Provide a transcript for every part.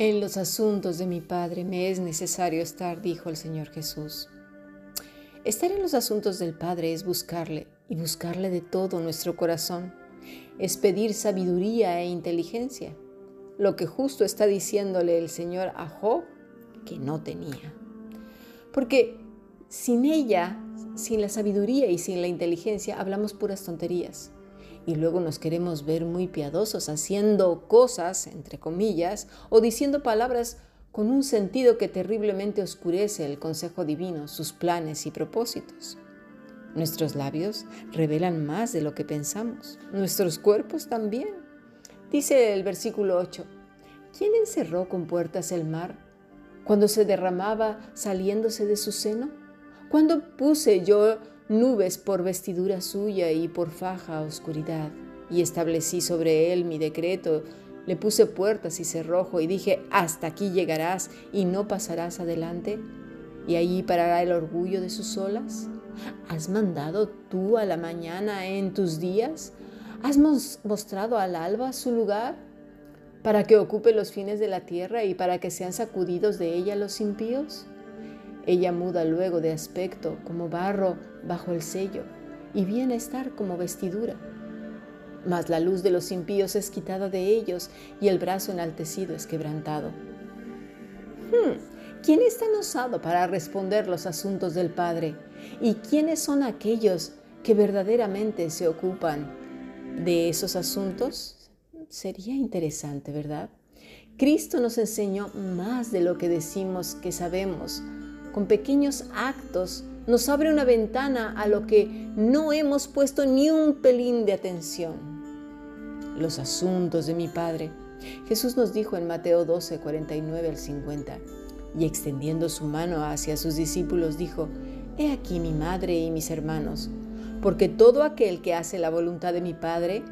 En los asuntos de mi Padre me es necesario estar, dijo el Señor Jesús. Estar en los asuntos del Padre es buscarle y buscarle de todo nuestro corazón. Es pedir sabiduría e inteligencia, lo que justo está diciéndole el Señor a Job que no tenía. Porque sin ella, sin la sabiduría y sin la inteligencia, hablamos puras tonterías y luego nos queremos ver muy piadosos haciendo cosas, entre comillas, o diciendo palabras con un sentido que terriblemente oscurece el consejo divino, sus planes y propósitos. Nuestros labios revelan más de lo que pensamos, nuestros cuerpos también. Dice el versículo 8, ¿quién encerró con puertas el mar cuando se derramaba saliéndose de su seno? ¿Cuándo puse yo nubes por vestidura suya y por faja oscuridad. Y establecí sobre él mi decreto, le puse puertas y cerrojo y dije, hasta aquí llegarás y no pasarás adelante. Y allí parará el orgullo de sus olas. ¿Has mandado tú a la mañana en tus días? ¿Has mostrado al alba su lugar? para que ocupe los fines de la tierra y para que sean sacudidos de ella los impíos? Ella muda luego de aspecto como barro bajo el sello y viene a estar como vestidura. Mas la luz de los impíos es quitada de ellos y el brazo enaltecido es quebrantado. Hmm, ¿Quién es tan osado para responder los asuntos del Padre? ¿Y quiénes son aquellos que verdaderamente se ocupan de esos asuntos? Sería interesante, ¿verdad? Cristo nos enseñó más de lo que decimos que sabemos con pequeños actos, nos abre una ventana a lo que no hemos puesto ni un pelín de atención. Los asuntos de mi Padre. Jesús nos dijo en Mateo 12, 49 al 50, y extendiendo su mano hacia sus discípulos dijo, He aquí mi madre y mis hermanos, porque todo aquel que hace la voluntad de mi Padre,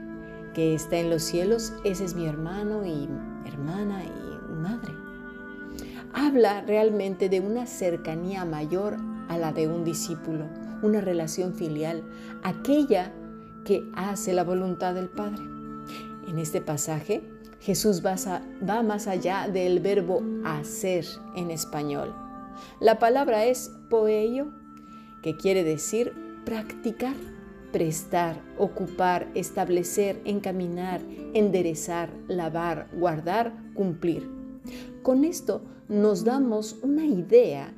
que está en los cielos, ese es mi hermano y hermana y madre habla realmente de una cercanía mayor a la de un discípulo, una relación filial, aquella que hace la voluntad del Padre. En este pasaje, Jesús va, más allá del verbo hacer en español. La palabra es poello, que quiere decir practicar, prestar, ocupar, establecer, encaminar, enderezar, lavar, guardar, cumplir. Con esto nos damos una idea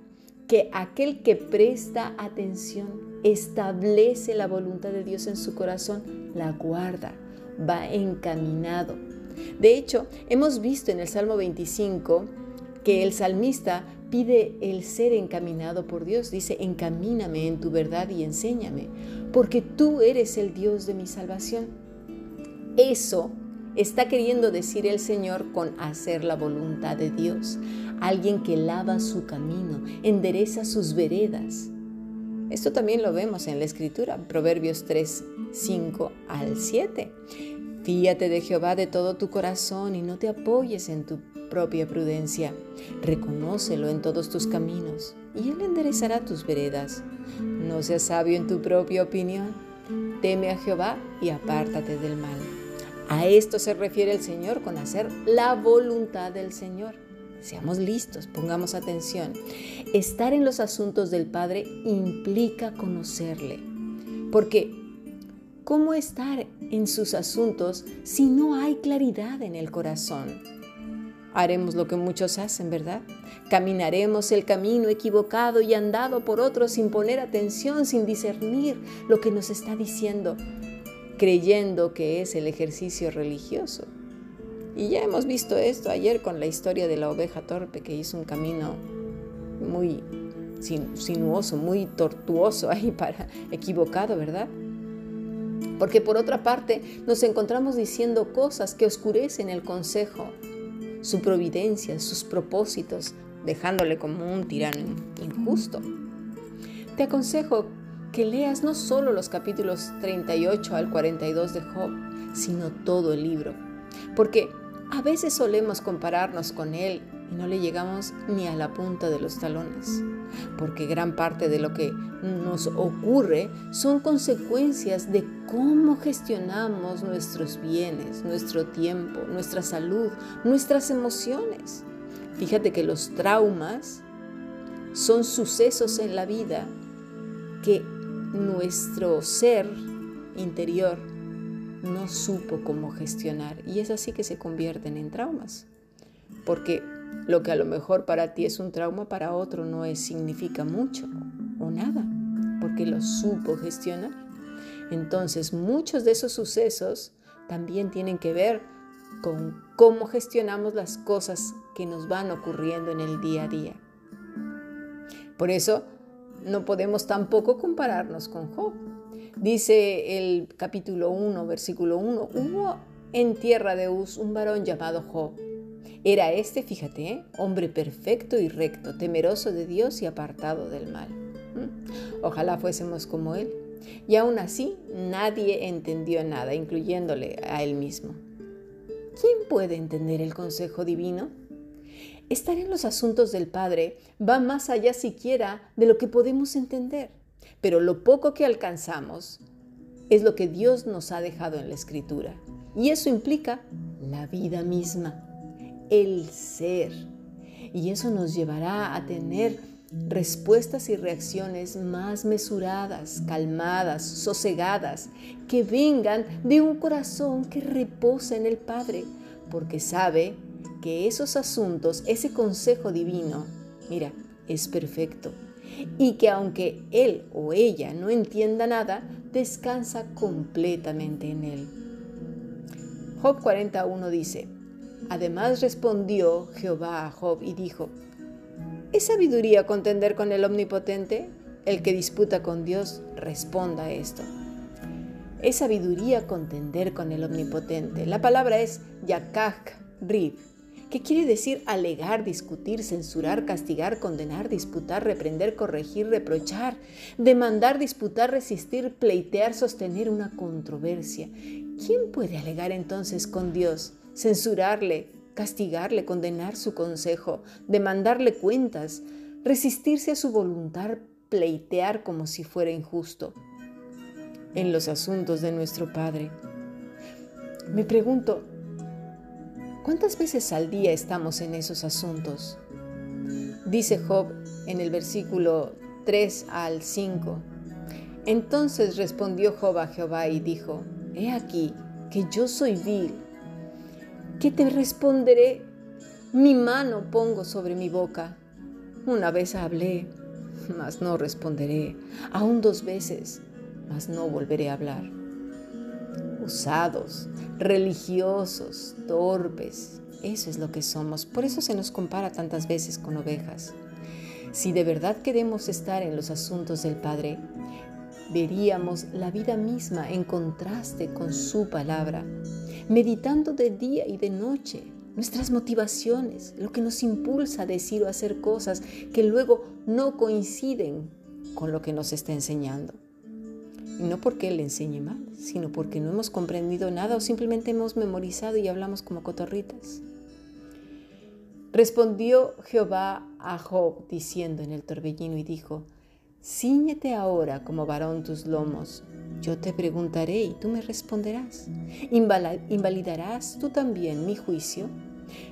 que aquel que presta atención, establece la voluntad de Dios en su corazón, la guarda, va encaminado. De hecho, hemos visto en el Salmo 25 que el salmista pide el ser encaminado por Dios. Dice, encamíname en tu verdad y enséñame, porque tú eres el Dios de mi salvación. Eso está queriendo decir el Señor con hacer la voluntad de Dios. Alguien que lava su camino, endereza sus veredas. Esto también lo vemos en la Escritura, Proverbios 3, 5 al 7. Fíate de Jehová de todo tu corazón y no te apoyes en tu propia prudencia. Reconócelo en todos tus caminos y Él enderezará tus veredas. No seas sabio en tu propia opinión. Teme a Jehová y apártate del mal. A esto se refiere el Señor con hacer la voluntad del Señor. Seamos listos, pongamos atención. Estar en los asuntos del Padre implica conocerle. Porque, ¿cómo estar en sus asuntos si no hay claridad en el corazón? Haremos lo que muchos hacen, ¿verdad? Caminaremos el camino equivocado y andado por otros sin poner atención, sin discernir lo que nos está diciendo creyendo que es el ejercicio religioso. Y ya hemos visto esto ayer con la historia de la oveja torpe que hizo un camino muy sinuoso, muy tortuoso ahí para equivocado, ¿verdad? Porque por otra parte nos encontramos diciendo cosas que oscurecen el consejo, su providencia, sus propósitos, dejándole como un tirano injusto. Te aconsejo que leas no solo los capítulos 38 al 42 de Job, sino todo el libro, porque a veces solemos compararnos con él y no le llegamos ni a la punta de los talones, porque gran parte de lo que nos ocurre son consecuencias de cómo gestionamos nuestros bienes, nuestro tiempo, nuestra salud, nuestras emociones. Fíjate que los traumas son sucesos en la vida que nuestro ser interior no supo cómo gestionar y es así que se convierten en traumas. Porque lo que a lo mejor para ti es un trauma, para otro no es, significa mucho o nada, porque lo supo gestionar. Entonces, muchos de esos sucesos también tienen que ver con cómo gestionamos las cosas que nos van ocurriendo en el día a día. Por eso, no podemos tampoco compararnos con Job. Dice el capítulo 1, versículo 1, hubo en tierra de Uz un varón llamado Job. Era este, fíjate, ¿eh? hombre perfecto y recto, temeroso de Dios y apartado del mal. Ojalá fuésemos como él. Y aún así, nadie entendió nada, incluyéndole a él mismo. ¿Quién puede entender el consejo divino? Estar en los asuntos del Padre va más allá siquiera de lo que podemos entender, pero lo poco que alcanzamos es lo que Dios nos ha dejado en la Escritura. Y eso implica la vida misma, el ser. Y eso nos llevará a tener respuestas y reacciones más mesuradas, calmadas, sosegadas, que vengan de un corazón que reposa en el Padre, porque sabe que esos asuntos, ese consejo divino, mira, es perfecto. Y que aunque él o ella no entienda nada, descansa completamente en él. Job 41 dice, Además respondió Jehová a Job y dijo, ¿Es sabiduría contender con el Omnipotente? El que disputa con Dios responda a esto. Es sabiduría contender con el Omnipotente. La palabra es yakak rib, que quiere decir alegar, discutir, censurar, castigar, condenar, disputar, reprender, corregir, reprochar, demandar, disputar, resistir, pleitear, sostener una controversia. ¿Quién puede alegar entonces con Dios, censurarle, castigarle, condenar su consejo, demandarle cuentas, resistirse a su voluntad, pleitear como si fuera injusto en los asuntos de nuestro Padre? Me pregunto, ¿Cuántas veces al día estamos en esos asuntos? Dice Job en el versículo 3 al 5. Entonces respondió Job a Jehová y dijo, He aquí que yo soy vil, que te responderé, mi mano pongo sobre mi boca. Una vez hablé, mas no responderé, aún dos veces, mas no volveré a hablar usados, religiosos, torpes. Eso es lo que somos. Por eso se nos compara tantas veces con ovejas. Si de verdad queremos estar en los asuntos del Padre, veríamos la vida misma en contraste con su palabra, meditando de día y de noche nuestras motivaciones, lo que nos impulsa a decir o hacer cosas que luego no coinciden con lo que nos está enseñando. Y no porque Él enseñe mal, sino porque no hemos comprendido nada o simplemente hemos memorizado y hablamos como cotorritas. Respondió Jehová a Job diciendo en el torbellino y dijo, Cíñete ahora como varón tus lomos, yo te preguntaré y tú me responderás. ¿Invalidarás tú también mi juicio?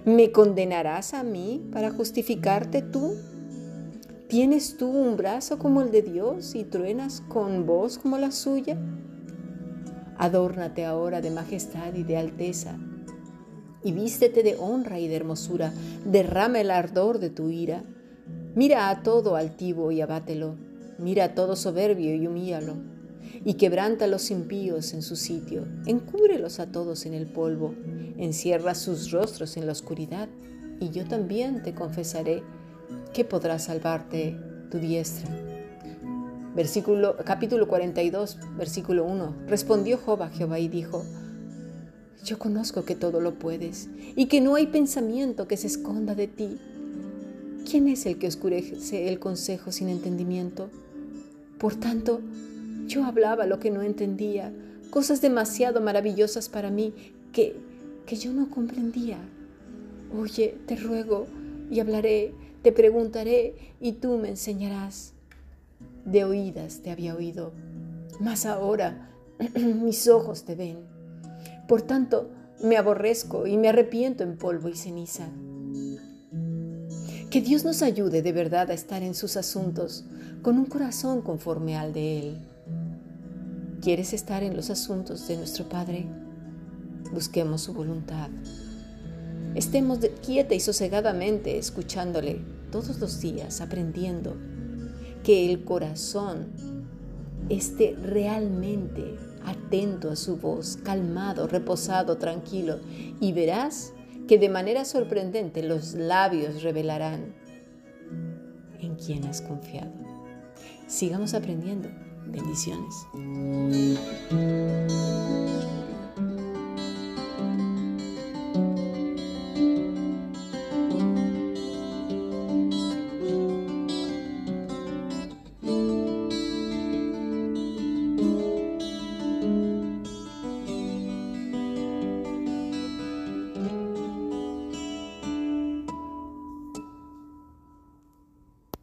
¿Me condenarás a mí para justificarte tú? ¿Tienes tú un brazo como el de Dios y truenas con voz como la suya? Adórnate ahora de majestad y de alteza, y vístete de honra y de hermosura, derrama el ardor de tu ira. Mira a todo altivo y abátelo, mira a todo soberbio y humíalo, y quebranta a los impíos en su sitio, encúbrelos a todos en el polvo, encierra sus rostros en la oscuridad, y yo también te confesaré ¿qué podrá salvarte tu diestra? Capítulo 42, versículo 1. Respondió Job a Jehová y dijo, yo conozco que todo lo puedes y que no hay pensamiento que se esconda de ti. ¿Quién es el que oscurece el consejo sin entendimiento? Por tanto, yo hablaba lo que no entendía, cosas demasiado maravillosas para mí que, que yo no comprendía. Oye, te ruego y hablaré te preguntaré y tú me enseñarás. De oídas te había oído, mas ahora mis ojos te ven. Por tanto, me aborrezco y me arrepiento en polvo y ceniza. Que Dios nos ayude de verdad a estar en sus asuntos con un corazón conforme al de Él. ¿Quieres estar en los asuntos de nuestro Padre? Busquemos su voluntad. Estemos quieta y sosegadamente escuchándole todos los días, aprendiendo que el corazón esté realmente atento a su voz, calmado, reposado, tranquilo, y verás que de manera sorprendente los labios revelarán en quién has confiado. Sigamos aprendiendo. Bendiciones.